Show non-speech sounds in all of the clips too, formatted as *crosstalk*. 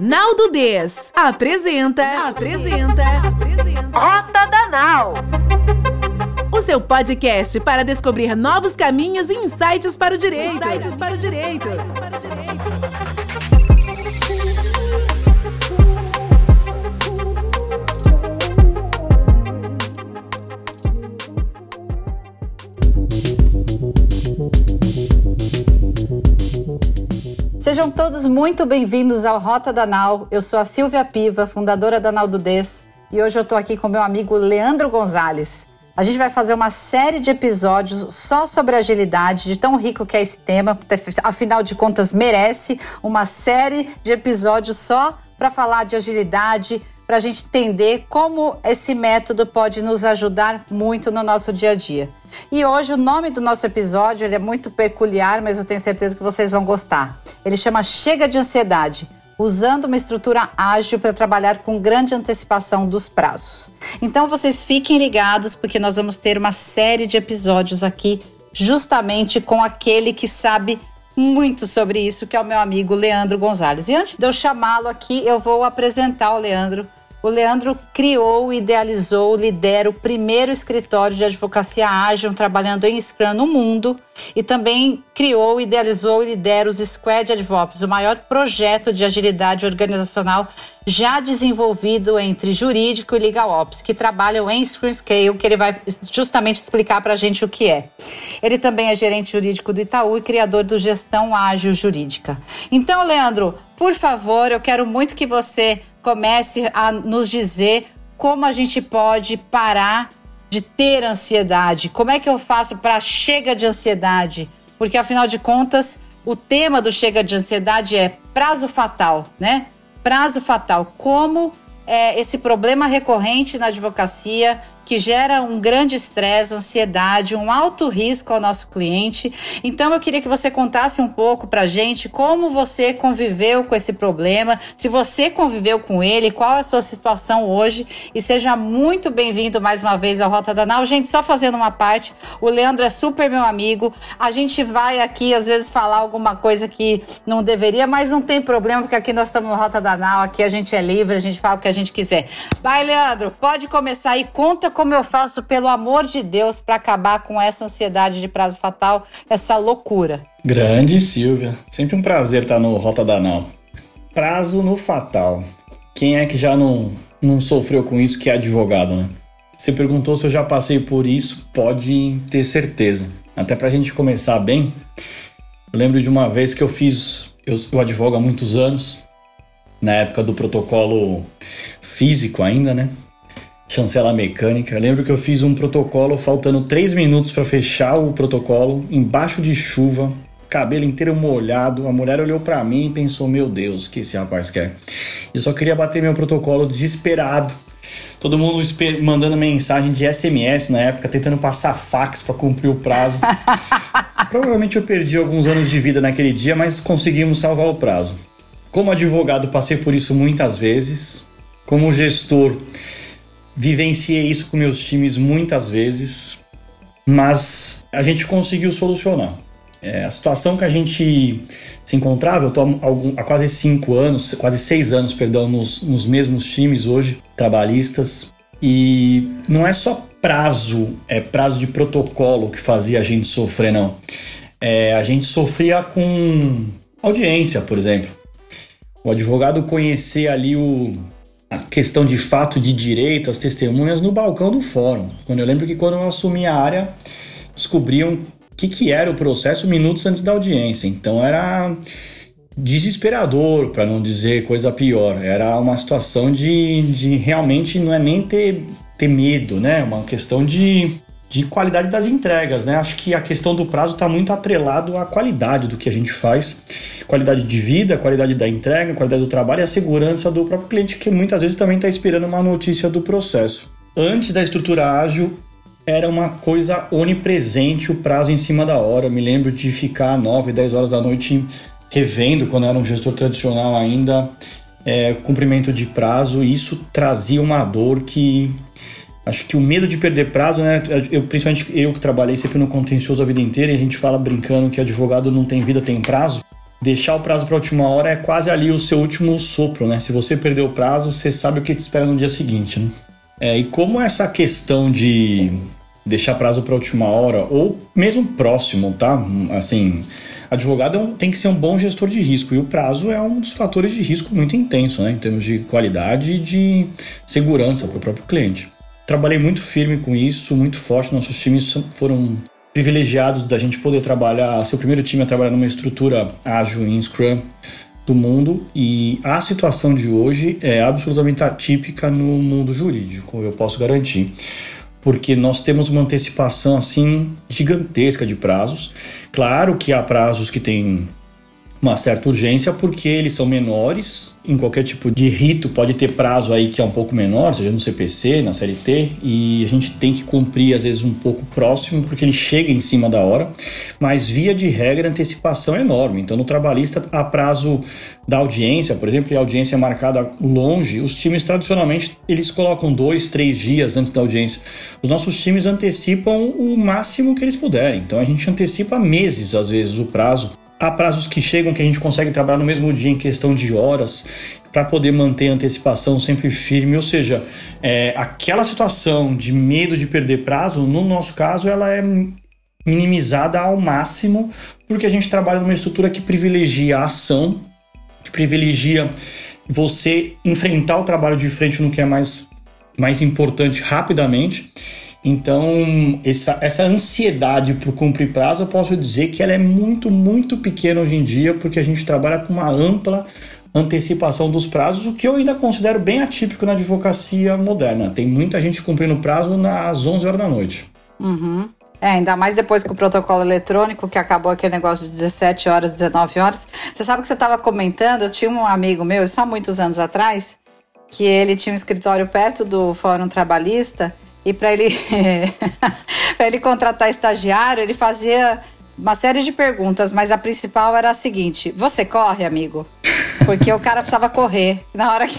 Naldo Des apresenta, apresenta, apresenta Rota da Nau. O seu podcast para descobrir novos caminhos e insights para o direito. Insights para o direito. Todos muito bem-vindos ao Rota da Nau. Eu sou a Silvia Piva, fundadora da Nau do Des, e hoje eu estou aqui com meu amigo Leandro Gonzalez. A gente vai fazer uma série de episódios só sobre agilidade, de tão rico que é esse tema, afinal de contas merece uma série de episódios só para falar de agilidade, para a gente entender como esse método pode nos ajudar muito no nosso dia a dia. E hoje o nome do nosso episódio ele é muito peculiar, mas eu tenho certeza que vocês vão gostar. Ele chama Chega de Ansiedade usando uma estrutura ágil para trabalhar com grande antecipação dos prazos. Então vocês fiquem ligados porque nós vamos ter uma série de episódios aqui justamente com aquele que sabe muito sobre isso, que é o meu amigo Leandro Gonzalez. E antes de eu chamá-lo aqui, eu vou apresentar o Leandro o Leandro criou, idealizou, lidera o primeiro escritório de advocacia ágil trabalhando em Scrum no mundo e também criou, idealizou e lidera os Squad AdVops, o maior projeto de agilidade organizacional já desenvolvido entre jurídico e legal ops, que trabalham em Scrum Scale, que ele vai justamente explicar para a gente o que é. Ele também é gerente jurídico do Itaú e criador do Gestão Ágil Jurídica. Então, Leandro, por favor, eu quero muito que você comece a nos dizer como a gente pode parar de ter ansiedade. Como é que eu faço para chega de ansiedade? Porque afinal de contas, o tema do chega de ansiedade é prazo fatal, né? Prazo fatal. Como é, esse problema recorrente na advocacia que gera um grande estresse, ansiedade, um alto risco ao nosso cliente. Então eu queria que você contasse um pouco para gente como você conviveu com esse problema, se você conviveu com ele, qual é a sua situação hoje e seja muito bem-vindo mais uma vez ao Rota da Nau. Gente, só fazendo uma parte, o Leandro é super meu amigo. A gente vai aqui às vezes falar alguma coisa que não deveria, mas não tem problema porque aqui nós estamos no Rota da Nau, aqui a gente é livre, a gente fala o que a gente quiser. Vai, Leandro, pode começar e conta como eu faço, pelo amor de Deus, para acabar com essa ansiedade de prazo fatal, essa loucura? Grande Silvia, sempre um prazer estar no Rota Danal. Prazo no fatal. Quem é que já não, não sofreu com isso que é advogado, né? Você perguntou se eu já passei por isso, pode ter certeza. Até para a gente começar bem, eu lembro de uma vez que eu fiz, eu, eu advogo há muitos anos, na época do protocolo físico ainda, né? Chancela mecânica. Eu lembro que eu fiz um protocolo faltando três minutos para fechar o protocolo, embaixo de chuva, cabelo inteiro molhado. A mulher olhou para mim e pensou: Meu Deus, o que esse rapaz quer? Eu só queria bater meu protocolo desesperado. Todo mundo mandando mensagem de SMS na época, tentando passar fax para cumprir o prazo. *laughs* Provavelmente eu perdi alguns anos de vida naquele dia, mas conseguimos salvar o prazo. Como advogado, passei por isso muitas vezes. Como gestor, Vivenciei isso com meus times muitas vezes, mas a gente conseguiu solucionar. É, a situação que a gente se encontrava, eu estou há quase cinco anos, quase seis anos, perdão, nos, nos mesmos times hoje, trabalhistas, e não é só prazo, é prazo de protocolo que fazia a gente sofrer, não. É, a gente sofria com audiência, por exemplo. O advogado conhecer ali o, a questão de fato de direito, as testemunhas no balcão do fórum. Quando eu lembro que quando eu assumi a área, descobriam o que, que era o processo minutos antes da audiência. Então era desesperador, para não dizer coisa pior. Era uma situação de, de realmente não é nem ter, ter medo, né? Uma questão de de qualidade das entregas, né? Acho que a questão do prazo está muito atrelado à qualidade do que a gente faz, qualidade de vida, qualidade da entrega, qualidade do trabalho e a segurança do próprio cliente, que muitas vezes também está esperando uma notícia do processo. Antes da estrutura ágil, era uma coisa onipresente o prazo em cima da hora. Eu me lembro de ficar 9, 10 horas da noite revendo, quando era um gestor tradicional ainda, é, cumprimento de prazo, e isso trazia uma dor que Acho que o medo de perder prazo, né? Eu, principalmente eu que trabalhei sempre no contencioso a vida inteira e a gente fala brincando que advogado não tem vida, tem prazo. Deixar o prazo para a última hora é quase ali o seu último sopro, né? Se você perder o prazo, você sabe o que te espera no dia seguinte, né? É, e como essa questão de deixar prazo para a última hora ou mesmo próximo, tá? Assim, advogado é um, tem que ser um bom gestor de risco e o prazo é um dos fatores de risco muito intenso, né? Em termos de qualidade e de segurança para o próprio cliente. Trabalhei muito firme com isso, muito forte. Nossos times foram privilegiados da gente poder trabalhar, ser o primeiro time a trabalhar numa estrutura ágil em Scrum do mundo e a situação de hoje é absolutamente atípica no mundo jurídico, eu posso garantir. Porque nós temos uma antecipação assim gigantesca de prazos. Claro que há prazos que têm uma certa urgência porque eles são menores. Em qualquer tipo de rito pode ter prazo aí que é um pouco menor, seja no CPC, na CLT, e a gente tem que cumprir às vezes um pouco próximo porque ele chega em cima da hora. Mas via de regra, antecipação é enorme. Então no trabalhista, a prazo da audiência, por exemplo, e a audiência é marcada longe, os times tradicionalmente eles colocam dois, três dias antes da audiência. Os nossos times antecipam o máximo que eles puderem. Então a gente antecipa meses às vezes o prazo Há prazos que chegam que a gente consegue trabalhar no mesmo dia em questão de horas para poder manter a antecipação sempre firme. Ou seja, é, aquela situação de medo de perder prazo, no nosso caso, ela é minimizada ao máximo porque a gente trabalha numa estrutura que privilegia a ação, que privilegia você enfrentar o trabalho de frente no que é mais, mais importante rapidamente então, essa, essa ansiedade por cumprir prazo, eu posso dizer que ela é muito, muito pequena hoje em dia, porque a gente trabalha com uma ampla antecipação dos prazos, o que eu ainda considero bem atípico na advocacia moderna. Tem muita gente cumprindo prazo nas 11 horas da noite. Uhum. É, ainda mais depois que o protocolo eletrônico, que acabou aquele negócio de 17 horas, 19 horas. Você sabe que você estava comentando, eu tinha um amigo meu, isso há muitos anos atrás, que ele tinha um escritório perto do Fórum Trabalhista e para ele, *laughs* para ele contratar estagiário, ele fazia uma série de perguntas, mas a principal era a seguinte: Você corre, amigo? Porque o cara precisava correr na hora que.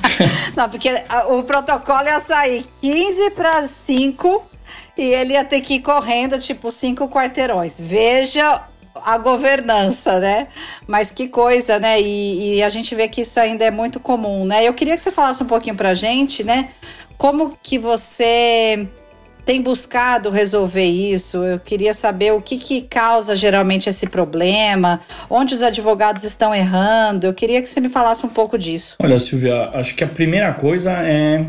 *laughs* Não, porque o protocolo ia sair 15 para 5 e ele ia ter que ir correndo, tipo, cinco quarteirões. Veja a governança, né? Mas que coisa, né? E, e, a gente vê que isso ainda é muito comum, né? Eu queria que você falasse um pouquinho pra gente, né? Como que você tem buscado resolver isso? Eu queria saber o que, que causa geralmente esse problema, onde os advogados estão errando. Eu queria que você me falasse um pouco disso. Olha, Silvia, acho que a primeira coisa é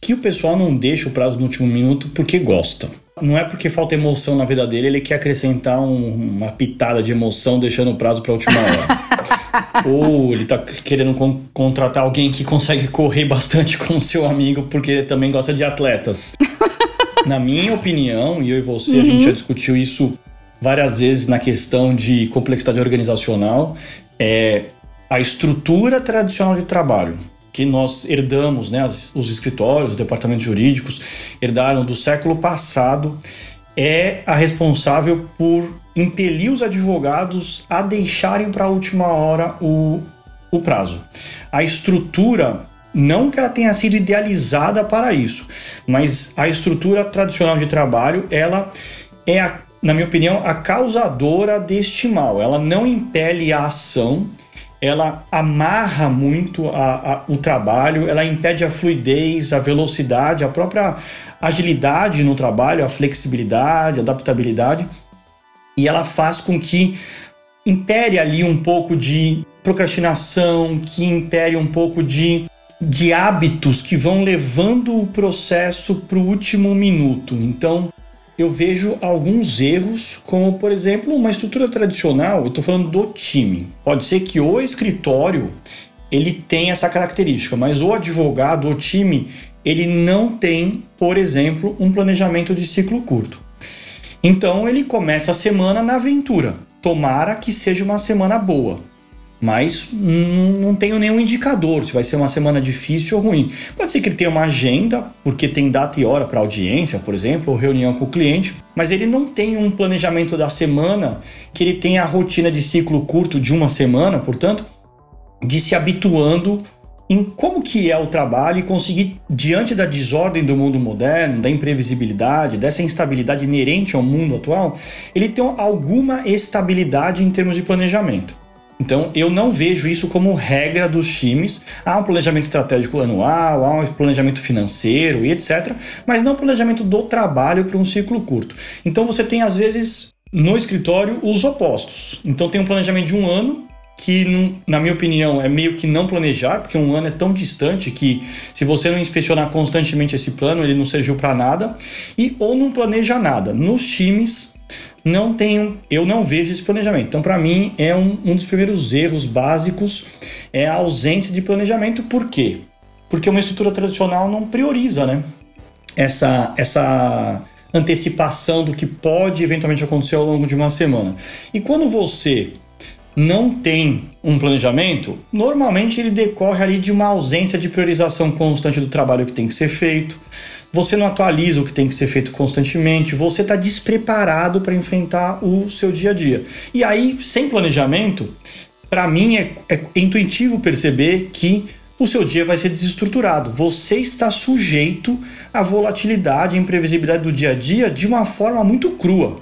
que o pessoal não deixa o prazo no último minuto porque gosta. Não é porque falta emoção na vida dele, ele quer acrescentar um, uma pitada de emoção deixando o prazo para a última hora. *laughs* Ou ele tá querendo con contratar alguém que consegue correr bastante *laughs* com o seu amigo porque também gosta de atletas. *laughs* na minha opinião, e eu e você, uhum. a gente uhum. já discutiu isso várias vezes na questão de complexidade organizacional, é a estrutura tradicional de trabalho que nós herdamos, né, os escritórios, os departamentos jurídicos herdaram do século passado, é a responsável por impelir os advogados a deixarem para a última hora o, o prazo. A estrutura não que ela tenha sido idealizada para isso, mas a estrutura tradicional de trabalho, ela é, a, na minha opinião, a causadora deste mal. Ela não impele a ação, ela amarra muito a, a, o trabalho, ela impede a fluidez, a velocidade, a própria agilidade no trabalho, a flexibilidade, a adaptabilidade, e ela faz com que impere ali um pouco de procrastinação, que impere um pouco de, de hábitos que vão levando o processo para o último minuto. Então, eu vejo alguns erros, como por exemplo, uma estrutura tradicional, eu estou falando do time. Pode ser que o escritório ele tem essa característica, mas o advogado, o time, ele não tem, por exemplo, um planejamento de ciclo curto. Então ele começa a semana na aventura. Tomara que seja uma semana boa mas não tenho nenhum indicador se vai ser uma semana difícil ou ruim. Pode ser que ele tenha uma agenda, porque tem data e hora para audiência, por exemplo, ou reunião com o cliente, mas ele não tem um planejamento da semana, que ele tenha a rotina de ciclo curto de uma semana, portanto, de se habituando em como que é o trabalho e conseguir, diante da desordem do mundo moderno, da imprevisibilidade, dessa instabilidade inerente ao mundo atual, ele tem alguma estabilidade em termos de planejamento. Então, eu não vejo isso como regra dos times. Há um planejamento estratégico anual, há um planejamento financeiro e etc., mas não planejamento do trabalho para um ciclo curto. Então, você tem, às vezes, no escritório, os opostos. Então, tem um planejamento de um ano, que, na minha opinião, é meio que não planejar, porque um ano é tão distante que se você não inspecionar constantemente esse plano, ele não serviu para nada, e ou não planeja nada. Nos times, não tenho, eu não vejo esse planejamento. Então, para mim, é um, um dos primeiros erros básicos é a ausência de planejamento. Por quê? Porque uma estrutura tradicional não prioriza, né? Essa, essa antecipação do que pode eventualmente acontecer ao longo de uma semana. E quando você não tem um planejamento, normalmente ele decorre ali de uma ausência de priorização constante do trabalho que tem que ser feito você não atualiza o que tem que ser feito constantemente, você está despreparado para enfrentar o seu dia a dia. E aí, sem planejamento, para mim é, é intuitivo perceber que o seu dia vai ser desestruturado. Você está sujeito à volatilidade e imprevisibilidade do dia a dia de uma forma muito crua.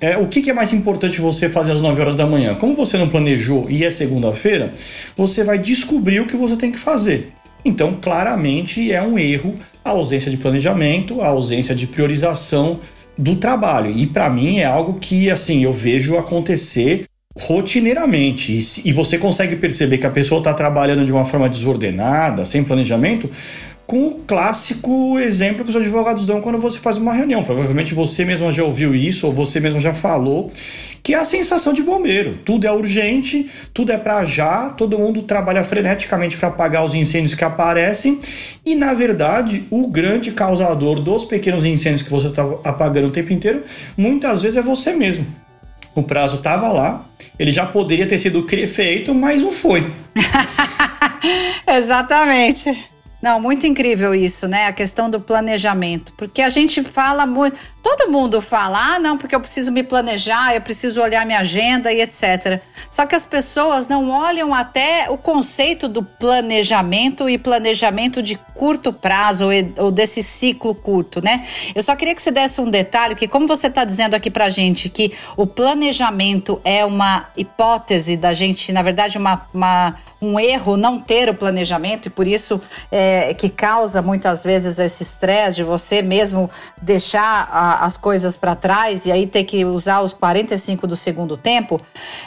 É, o que, que, é mais importante você fazer às 9 horas da manhã? Como você não planejou e é segunda-feira, você vai descobrir o que você tem que fazer. Então, claramente é um erro a ausência de planejamento, a ausência de priorização do trabalho. E para mim é algo que assim eu vejo acontecer rotineiramente. E você consegue perceber que a pessoa está trabalhando de uma forma desordenada, sem planejamento, com o clássico exemplo que os advogados dão quando você faz uma reunião. Provavelmente você mesmo já ouviu isso ou você mesmo já falou, que é a sensação de bombeiro. Tudo é urgente, tudo é para já, todo mundo trabalha freneticamente para apagar os incêndios que aparecem e, na verdade, o grande causador dos pequenos incêndios que você está apagando o tempo inteiro, muitas vezes é você mesmo. O prazo estava lá, ele já poderia ter sido feito, mas não foi. *laughs* Exatamente. Não, muito incrível isso, né? A questão do planejamento. Porque a gente fala muito. Todo mundo fala, ah, não, porque eu preciso me planejar, eu preciso olhar minha agenda e etc. Só que as pessoas não olham até o conceito do planejamento e planejamento de curto prazo ou desse ciclo curto, né? Eu só queria que você desse um detalhe, que como você está dizendo aqui pra gente que o planejamento é uma hipótese da gente, na verdade, uma, uma um erro não ter o planejamento e por isso é, que causa muitas vezes esse estresse de você mesmo deixar a, as coisas para trás e aí ter que usar os 45 do segundo tempo.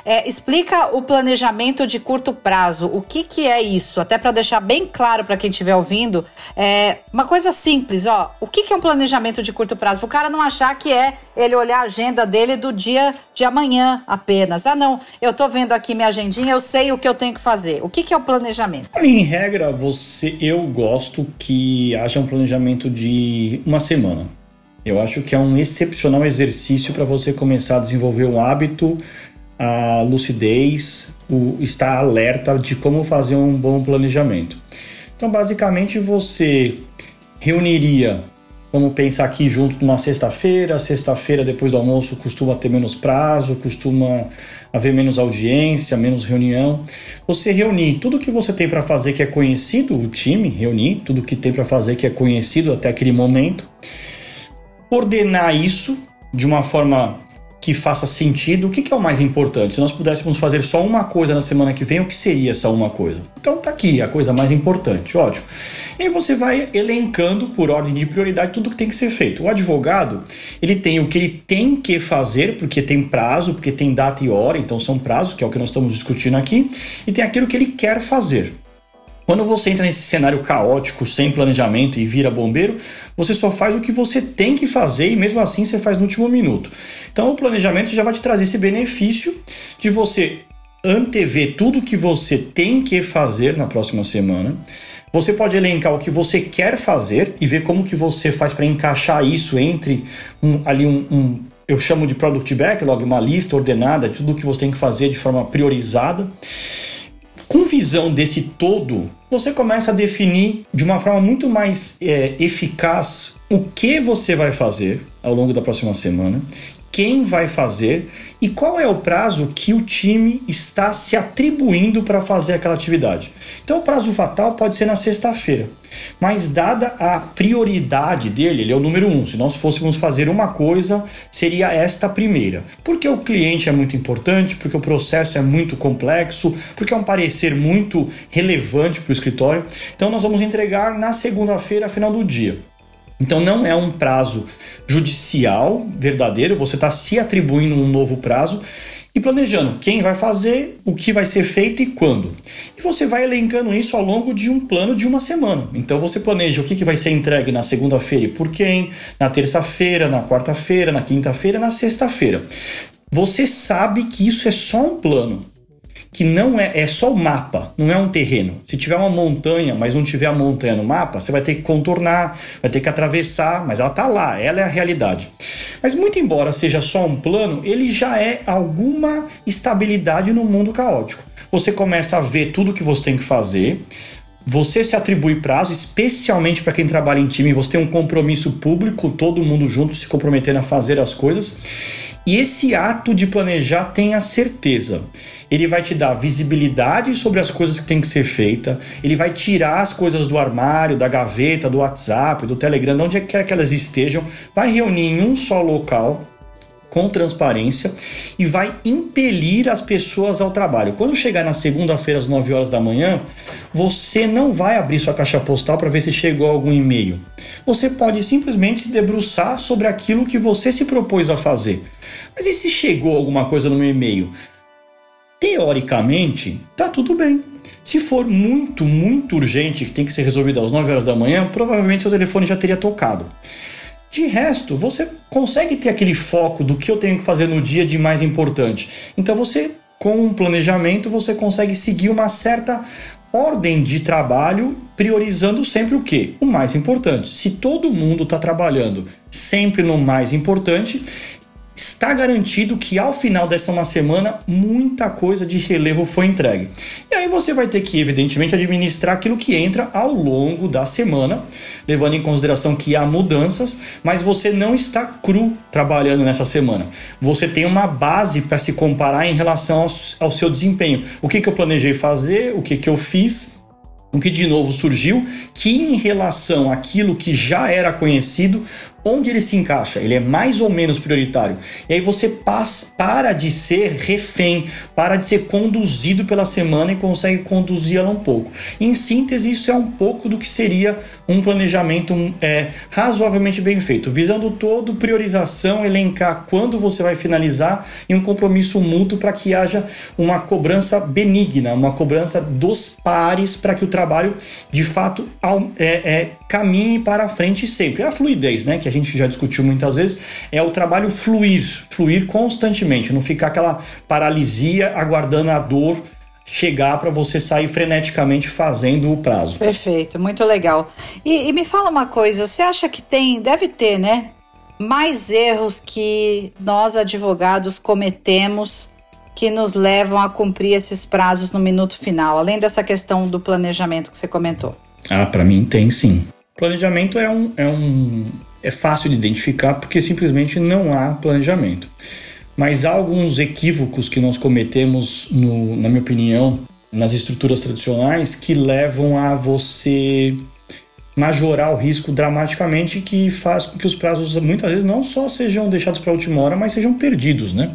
É, explica o planejamento de curto prazo. O que, que é isso? Até para deixar bem claro para quem estiver ouvindo, é uma coisa simples, ó. O que, que é um planejamento de curto prazo? Para o cara não achar que é ele olhar a agenda dele do dia de amanhã apenas. Ah, não, eu tô vendo aqui minha agendinha, eu sei o que eu tenho que fazer. O que, que é o planejamento? Em regra, você, eu gosto que haja um planejamento de uma semana. Eu acho que é um excepcional exercício para você começar a desenvolver um hábito, a lucidez, o estar alerta de como fazer um bom planejamento. Então, basicamente, você reuniria Vamos pensar aqui junto numa sexta-feira. Sexta-feira, depois do almoço, costuma ter menos prazo, costuma haver menos audiência, menos reunião. Você reunir tudo que você tem para fazer que é conhecido, o time reunir tudo que tem para fazer que é conhecido até aquele momento. Ordenar isso de uma forma que faça sentido, o que, que, é o mais importante? Se nós pudéssemos fazer só uma coisa na semana que vem, o que seria essa uma coisa? Então tá aqui, a coisa mais importante, ótimo. E aí você vai elencando por ordem de prioridade tudo que tem que ser feito. O advogado, ele tem o que ele tem que fazer, porque tem prazo, porque tem data e hora, então são prazos, que é o que nós estamos discutindo aqui, e tem aquilo que ele quer fazer. Quando você entra nesse cenário caótico, sem planejamento e vira bombeiro, você só faz o que você tem que fazer e mesmo assim você faz no último minuto. Então o planejamento já vai te trazer esse benefício de você antever tudo que você tem que fazer na próxima semana. Você pode elencar o que você quer fazer e ver como que você faz para encaixar isso entre um, ali um, um eu chamo de product backlog, uma lista ordenada de tudo que você tem que fazer de forma priorizada. Com visão desse todo, você começa a definir de uma forma muito mais é, eficaz o que você vai fazer ao longo da próxima semana, quem vai fazer e qual é o prazo que o time está se atribuindo para fazer aquela atividade. Então, o prazo fatal pode ser na sexta-feira, mas dada a prioridade dele, ele é o número um. Se nós fôssemos fazer uma coisa, seria esta primeira, porque o cliente é muito importante, porque o processo é muito complexo, porque é um parecer muito relevante para o escritório. Então, nós vamos entregar na segunda-feira, final do dia. Então não é um prazo judicial verdadeiro, você está se atribuindo um novo prazo e planejando quem vai fazer, o que vai ser feito e quando. E você vai elencando isso ao longo de um plano de uma semana. Então você planeja o que, que vai ser entregue na segunda-feira e por quem, na terça-feira, na quarta-feira, na quinta-feira, na sexta-feira. Você sabe que isso é só um plano que não é, é só o mapa, não é um terreno. Se tiver uma montanha, mas não tiver a montanha no mapa, você vai ter que contornar, vai ter que atravessar, mas ela tá lá, ela é a realidade. Mas muito embora seja só um plano, ele já é alguma estabilidade no mundo caótico. Você começa a ver tudo que você tem que fazer, você se atribui prazo, especialmente para quem trabalha em time, você tem um compromisso público, todo mundo junto se comprometendo a fazer as coisas. E esse ato de planejar, tenha certeza, ele vai te dar visibilidade sobre as coisas que tem que ser feita, ele vai tirar as coisas do armário, da gaveta, do WhatsApp, do Telegram, de onde quer que elas estejam, vai reunir em um só local com transparência e vai impelir as pessoas ao trabalho. Quando chegar na segunda-feira às 9 horas da manhã, você não vai abrir sua caixa postal para ver se chegou algum e-mail. Você pode simplesmente se debruçar sobre aquilo que você se propôs a fazer. Mas e se chegou alguma coisa no meu e-mail? Teoricamente, tá tudo bem. Se for muito, muito urgente, que tem que ser resolvido às 9 horas da manhã, provavelmente seu telefone já teria tocado. De resto, você consegue ter aquele foco do que eu tenho que fazer no dia de mais importante. Então você, com um planejamento, você consegue seguir uma certa ordem de trabalho, priorizando sempre o que? O mais importante. Se todo mundo está trabalhando sempre no mais importante, está garantido que ao final dessa uma semana muita coisa de relevo foi entregue. E aí você vai ter que, evidentemente, administrar aquilo que entra ao longo da semana, levando em consideração que há mudanças, mas você não está cru trabalhando nessa semana. Você tem uma base para se comparar em relação ao, seu desempenho. O que, que eu planejei fazer, o que, que eu fiz o que de novo surgiu, que em relação àquilo que já era conhecido, onde ele se encaixa, ele é mais ou menos prioritário. E aí você passa, para de ser refém, para de ser conduzido pela semana e consegue conduzi-la um pouco. Em síntese, isso é um pouco do que seria um planejamento é, razoavelmente bem feito, visando todo, priorização, elencar quando você vai finalizar e um compromisso mútuo para que haja uma cobrança benigna, uma cobrança dos pares para que o trabalho de fato é, é, caminhe para a frente sempre. É a fluidez, né? Que a gente já discutiu muitas vezes, é o trabalho fluir, fluir constantemente, não ficar aquela paralisia aguardando a dor chegar para você sair freneticamente fazendo o prazo. Perfeito, muito legal. E, e, me fala uma coisa, você acha que tem, deve ter, né? Mais erros que nós advogados cometemos que nos levam a cumprir esses prazos no minuto final, além dessa questão do planejamento que você comentou? Ah, para mim tem sim. Planejamento é um, é um é fácil de identificar porque simplesmente não há planejamento. Mas há alguns equívocos que nós cometemos, no, na minha opinião, nas estruturas tradicionais que levam a você majorar o risco dramaticamente que faz com que os prazos muitas vezes não só sejam deixados para a última hora, mas sejam perdidos, né?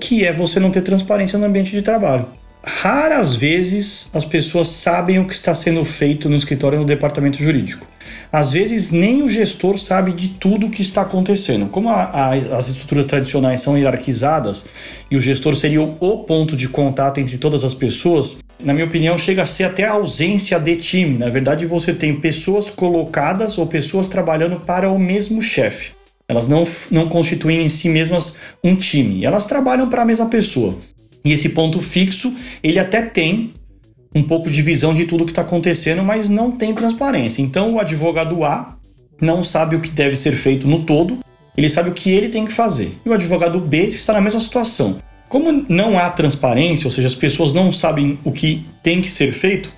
Que é você não ter transparência no ambiente de trabalho. Raras vezes as pessoas sabem o que está sendo feito no escritório no departamento jurídico. Às vezes nem o gestor sabe de tudo o que está acontecendo. Como a, a, as estruturas tradicionais são hierarquizadas e o gestor seria o, o ponto de contato entre todas as pessoas, na minha opinião, chega a ser até a ausência de time. Na verdade, você tem pessoas colocadas ou pessoas trabalhando para o mesmo chefe. Elas não, não constituem em si mesmas um time, elas trabalham para a mesma pessoa. E esse ponto fixo, ele até tem um pouco de visão de tudo que está acontecendo, mas não tem transparência. Então o advogado A não sabe o que deve ser feito no todo, ele sabe o que ele tem que fazer. E o advogado B está na mesma situação. Como não há transparência, ou seja, as pessoas não sabem o que tem que ser feito,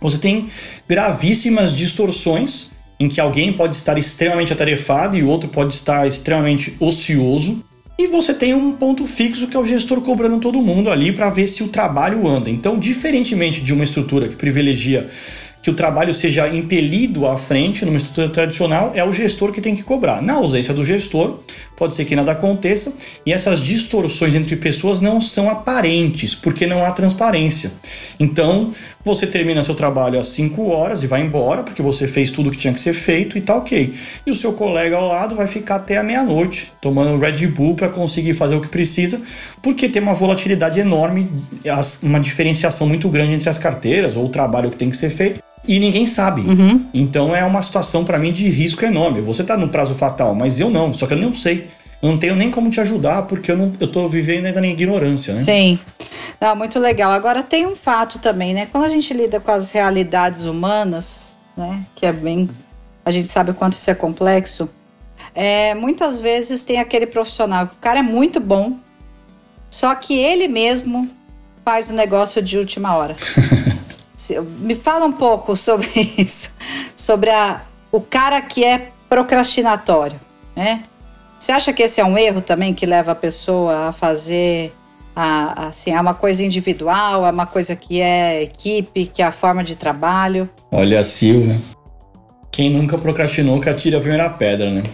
você tem gravíssimas distorções em que alguém pode estar extremamente atarefado e o outro pode estar extremamente ocioso E você tem um ponto fixo que é o gestor cobrando todo mundo ali para ver se o trabalho anda. Então, diferentemente de uma estrutura que privilegia que o trabalho seja impelido à frente numa estrutura tradicional, é o gestor que tem que cobrar. Na ausência do gestor, pode ser que nada aconteça e essas distorções entre pessoas não são aparentes, porque não há transparência. Então, você termina seu trabalho às 5 horas e vai embora, porque você fez tudo que tinha que ser feito e tá ok. E o seu colega ao lado vai ficar até a meia-noite, tomando Red Bull para conseguir fazer o que precisa, porque tem uma volatilidade enorme, uma diferenciação muito grande entre as carteiras ou o trabalho que tem que ser feito e ninguém sabe. Uhum. Então é uma situação para mim de risco enorme. Você tá no prazo fatal, mas eu não, só que eu não sei. Eu não tenho nem como te ajudar porque eu não eu tô vivendo ainda na ignorância, né? Sim. Não, muito legal. Agora tem um fato também, né? Quando a gente lida com as realidades humanas, né, que é bem a gente sabe o quanto isso é complexo. É, muitas vezes tem aquele profissional que o cara é muito bom, só que ele mesmo faz o negócio de última hora. *laughs* Me fala um pouco sobre *laughs* isso, sobre a, o cara que é procrastinatório, né? Você acha que esse é um erro também que leva a pessoa a fazer a, assim, é uma coisa individual, é uma coisa que é equipe, que é a forma de trabalho? Olha, Silvia, quem nunca procrastinou que atira a primeira pedra, né?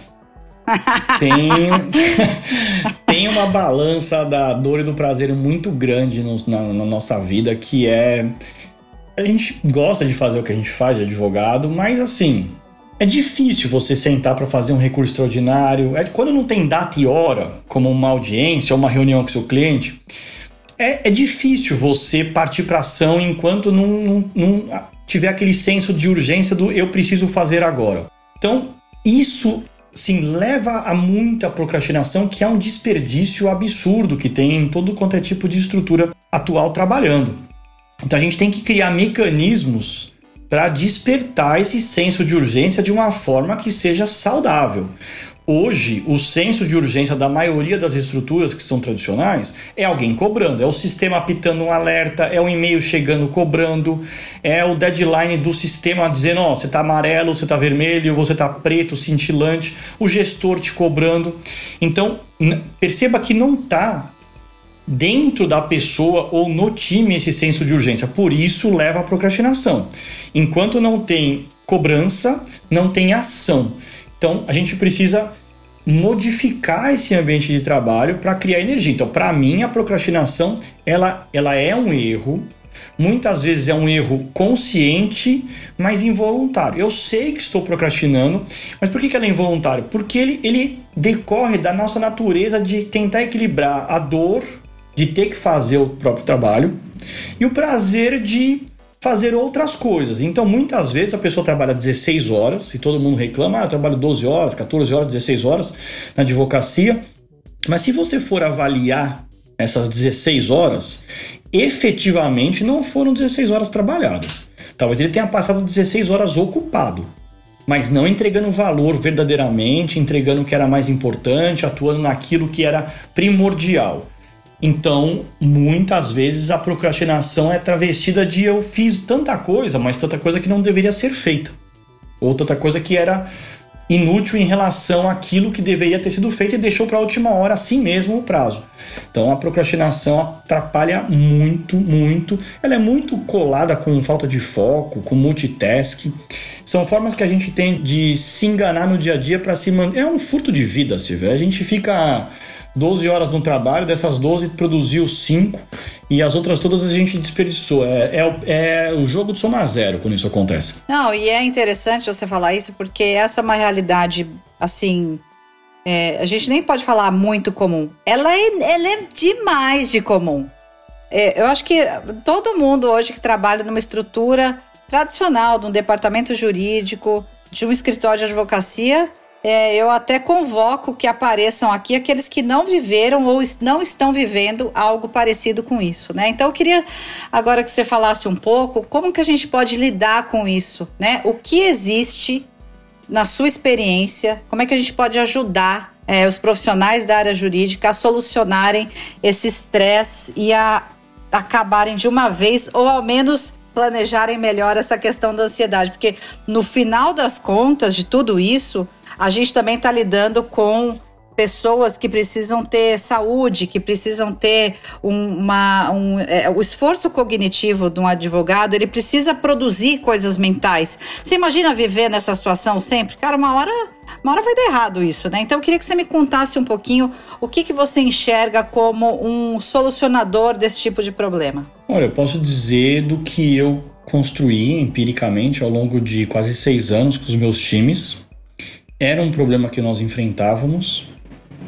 *laughs* tem, *laughs* tem uma balança da dor e do prazer muito grande no, na, na nossa vida que é a gente gosta de fazer o que a gente faz de advogado, mas assim, é difícil você sentar para fazer um recurso extraordinário. É quando não tem data e hora, como uma audiência ou uma reunião com seu cliente, é, é difícil você partir para ação enquanto não, não, não tiver aquele senso de urgência do eu preciso fazer agora. Então, isso sim leva a muita procrastinação, que é um desperdício absurdo que tem em todo quanto é tipo de estrutura atual trabalhando. Então a gente tem que criar mecanismos para despertar esse senso de urgência de uma forma que seja saudável. Hoje, o senso de urgência da maioria das estruturas que são tradicionais é alguém cobrando, é o sistema apitando um alerta, é o e-mail chegando cobrando, é o deadline do sistema dizendo: ó, oh, você está amarelo, você está vermelho, você está preto, cintilante, o gestor te cobrando. Então, perceba que não está dentro da pessoa ou no time esse senso de urgência. Por isso leva à procrastinação. Enquanto não tem cobrança, não tem ação. Então a gente precisa modificar esse ambiente de trabalho para criar energia. Então, para mim, a procrastinação ela, ela é um erro. Muitas vezes é um erro consciente, mas involuntário. Eu sei que estou procrastinando, mas por que, ela é involuntário? Porque ele, ele decorre da nossa natureza de tentar equilibrar a dor de ter que fazer o próprio trabalho e o prazer de fazer outras coisas. Então, muitas vezes a pessoa trabalha 16 horas e todo mundo reclama: ah, eu trabalho 12 horas, 14 horas, 16 horas na advocacia. Mas se você for avaliar essas 16 horas, efetivamente não foram 16 horas trabalhadas. Talvez ele tenha passado 16 horas ocupado, mas não entregando valor verdadeiramente, entregando o que era mais importante, atuando naquilo que era primordial. Então, muitas vezes a procrastinação é travestida de eu fiz tanta coisa, mas tanta coisa que não deveria ser feita. Ou tanta coisa que era inútil em relação àquilo que deveria ter sido feito e deixou para a última hora assim mesmo o prazo. Então a procrastinação atrapalha muito, muito. Ela é muito colada com falta de foco, com multitasking. São formas que a gente tem de se enganar no dia a dia para se manter. É um furto de vida, Silvia. A gente fica 12 horas no trabalho, dessas 12 produziu 5 e as outras todas a gente desperdiçou. É, é, é, o jogo de soma zero quando isso acontece. Não, e é interessante você falar isso porque essa é uma realidade, assim, é, a gente nem pode falar muito comum. Ela é, ela é demais de comum. É, eu acho que todo mundo hoje que trabalha numa estrutura tradicional, de um departamento jurídico, de um escritório de advocacia, é, eu até convoco que apareçam aqui aqueles que não viveram ou não estão vivendo algo parecido com isso, né? Então eu queria agora que você falasse um pouco como que a gente pode lidar com isso, né? O que existe na sua experiência, como é que a gente pode ajudar é, os profissionais da área jurídica a solucionarem esse estresse e a acabarem de uma vez ou ao menos planejarem melhor essa questão da ansiedade, porque no final das contas de tudo isso, a gente também está lidando com pessoas que precisam ter saúde, que precisam ter uma, um, é, o esforço cognitivo de um advogado, ele precisa produzir coisas mentais. Você imagina viver nessa situação sempre? Cara, uma hora, uma hora vai dar errado isso, né? Então eu queria que você me contasse um pouquinho o que, que você enxerga como um solucionador desse tipo de problema. Olha, eu posso dizer do que eu construí empiricamente ao longo de quase seis anos com os meus times. Era um problema que nós enfrentávamos,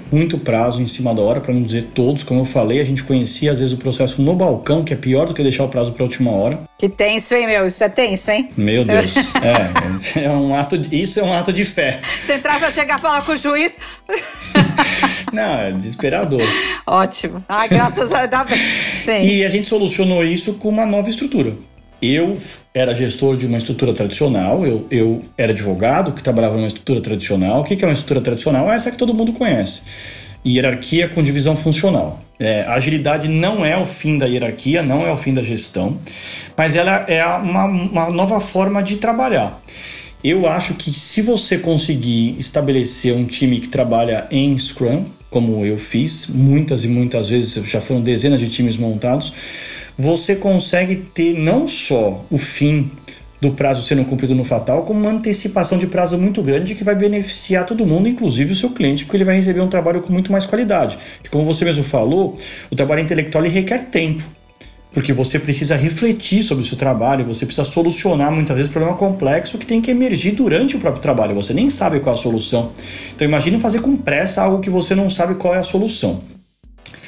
muito prazo em cima da hora, para não dizer todos. Como eu falei, a gente conhecia às vezes o processo no balcão, que é pior do que deixar o prazo para a última hora. Que tenso, hein, meu? Isso é tenso, hein? Meu Deus. *laughs* é, é um ato de, isso é um ato de fé. Você entrar para chegar a falar com o juiz. *laughs* Não, é desesperador. Ótimo. Ah, graças a Deus. Sim. E a gente solucionou isso com uma nova estrutura. Eu era gestor de uma estrutura tradicional, eu, eu era advogado que trabalhava numa estrutura tradicional. O que é uma estrutura tradicional? Essa que todo mundo conhece. Hierarquia com divisão funcional. É, a agilidade não é o fim da hierarquia, não é o fim da gestão, mas ela é uma, uma nova forma de trabalhar. Eu acho que se você conseguir estabelecer um time que trabalha em Scrum, como eu fiz, muitas e muitas vezes, já foram dezenas de times montados, você consegue ter não só o fim do prazo sendo cumprido no fatal, como uma antecipação de prazo muito grande que vai beneficiar todo mundo, inclusive o seu cliente, porque ele vai receber um trabalho com muito mais qualidade. E como você mesmo falou, o trabalho intelectual requer tempo porque você precisa refletir sobre o seu trabalho, você precisa solucionar muitas vezes problema complexo que tem que emergir durante o próprio trabalho. Você nem sabe qual é a solução. Então imagine fazer com pressa algo que você não sabe qual é a solução.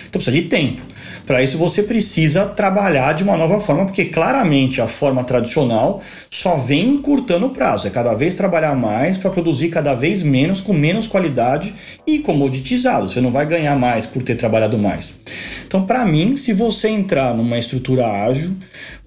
Então precisa de tempo. Para isso você precisa trabalhar de uma nova forma, porque claramente a forma tradicional só vem encurtando o prazo. É cada vez trabalhar mais para produzir cada vez menos, com menos qualidade e comoditizado. Você não vai ganhar mais por ter trabalhado mais. Então, para mim, se você entrar numa estrutura ágil,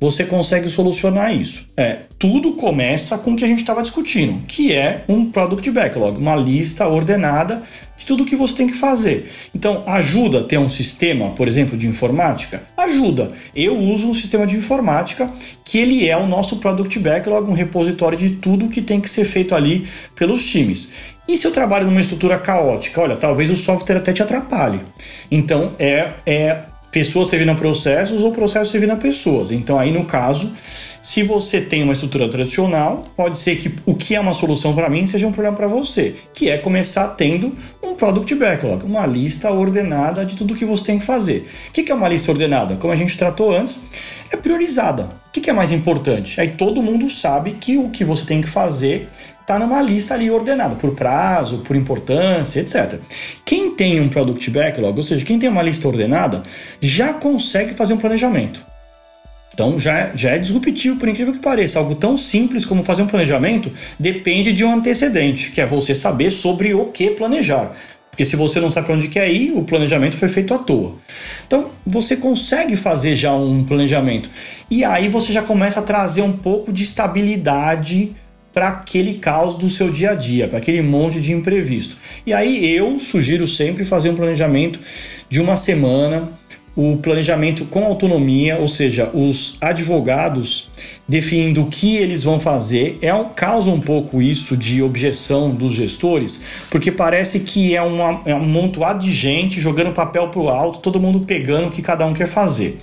você consegue solucionar isso. É, tudo começa com o que a gente estava discutindo, que é um product backlog, uma lista ordenada de tudo que você tem que fazer. Então, ajuda ter um sistema, por exemplo, de informática? Ajuda. Eu uso um sistema de informática que ele é o nosso product backlog, um repositório de tudo que tem que ser feito ali pelos times. E se eu trabalho numa estrutura caótica? Olha, talvez o software até te atrapalhe. Então, é, é pessoas a processos ou processos a pessoas. Então, aí no caso, se você tem uma estrutura tradicional, pode ser que o que é uma solução para mim seja um problema para você, que é começar tendo um product backlog, uma lista ordenada de tudo que você tem que fazer. O que é uma lista ordenada? Como a gente tratou antes, é priorizada. O que é mais importante? Aí todo mundo sabe que o que você tem que fazer está numa lista ali ordenada por prazo, por importância, etc. Quem tem um product backlog, ou seja, quem tem uma lista ordenada, já consegue fazer um planejamento. Então já, já é disruptivo, por incrível que pareça. Algo tão simples como fazer um planejamento depende de um antecedente, que é você saber sobre o que planejar. Porque se você não sabe para onde quer ir, o planejamento foi feito à toa. Então, você consegue fazer já um planejamento. E aí você já começa a trazer um pouco de estabilidade para aquele caos do seu dia a dia, para aquele monte de imprevisto. E aí eu sugiro sempre fazer um planejamento de uma semana, o planejamento com autonomia, ou seja, os advogados definindo o que eles vão fazer, é um, causa um pouco isso de objeção dos gestores, porque parece que é, uma, é um montoado de gente jogando papel para o alto, todo mundo pegando o que cada um quer fazer.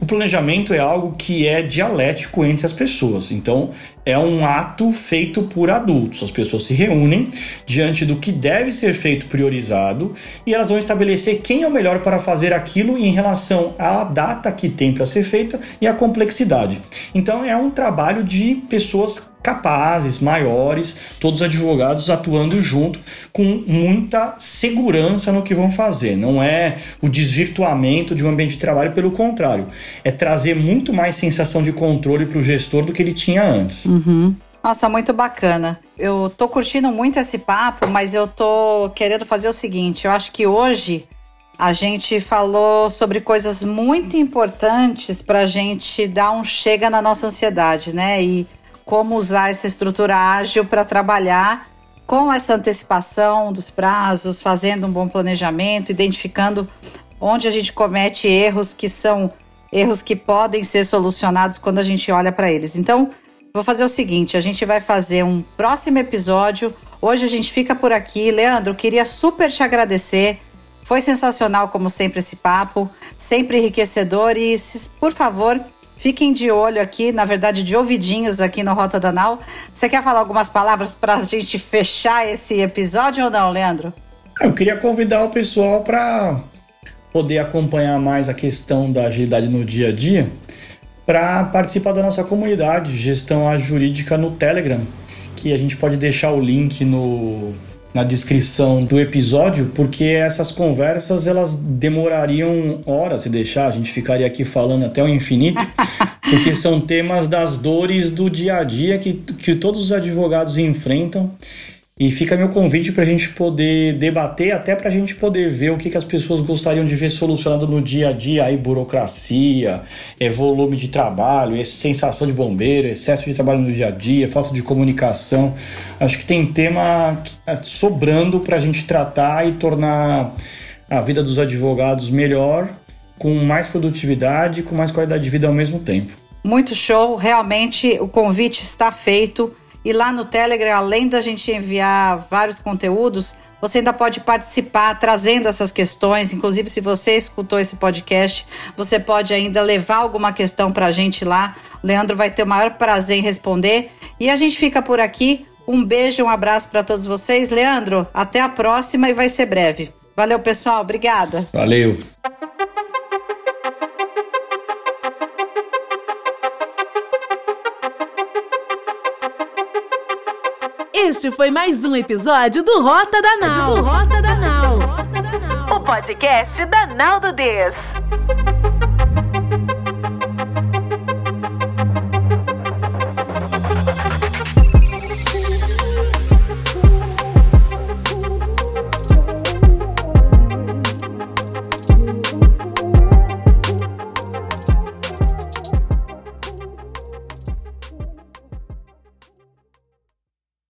O planejamento é algo que é dialético entre as pessoas, então é um ato feito por adultos. As pessoas se reúnem diante do que deve ser feito priorizado e elas vão estabelecer quem é o melhor para fazer aquilo em relação à data que tem para ser feita e à complexidade. Então é um trabalho de pessoas capazes, maiores, todos advogados atuando junto com muita segurança no que vão fazer. Não é o desvirtuamento de um ambiente de trabalho, pelo contrário, é trazer muito mais sensação de controle para o gestor do que ele tinha antes. Uhum. Nossa, muito bacana. Eu tô curtindo muito esse papo, mas eu tô querendo fazer o seguinte: eu acho que hoje a gente falou sobre coisas muito importantes para a gente dar um chega na nossa ansiedade, né? E como usar essa estrutura ágil para trabalhar com essa antecipação dos prazos, fazendo um bom planejamento, identificando onde a gente comete erros que são erros que podem ser solucionados quando a gente olha para eles. Então, Vou fazer o seguinte: a gente vai fazer um próximo episódio. Hoje a gente fica por aqui. Leandro, queria super te agradecer. Foi sensacional, como sempre, esse papo, sempre enriquecedor. E, por favor, fiquem de olho aqui, na verdade, de ouvidinhos aqui no Rota Danal. Você quer falar algumas palavras para a *laughs* gente fechar esse episódio ou não, Leandro? Eu queria convidar o pessoal para poder acompanhar mais a questão da agilidade no dia a dia, para participar da nossa comunidade Gestão Jurídica no Telegram, que a gente pode deixar o link no, na descrição do episódio, porque essas conversas elas demorariam horas se deixar, a gente ficaria aqui falando até o infinito, *laughs* porque são temas das dores do dia a dia que, que todos os advogados enfrentam e fica meu convite para a gente poder debater, até para a gente poder ver o que, que as pessoas gostariam de ver solucionado no dia a dia, aí burocracia, é volume de trabalho, é sensação de bombeiro, excesso de trabalho no dia a dia, falta de comunicação. Acho que tem tema é, sobrando para a gente tratar e tornar a vida dos advogados melhor, com mais produtividade, com mais qualidade de vida ao mesmo tempo. Muito show, realmente o convite está feito. E lá no Telegram, além da gente enviar vários conteúdos, você ainda pode participar trazendo essas questões. Inclusive, se você escutou esse podcast, você pode ainda levar alguma questão para a gente lá. O Leandro vai ter o maior prazer em responder. E a gente fica por aqui. Um beijo, um abraço para todos vocês. Leandro, até a próxima e vai ser breve. Valeu, pessoal. Obrigada. Valeu. Este foi mais um episódio do Rota da Nau. Do Rota da Nau. O podcast da Nau do Des.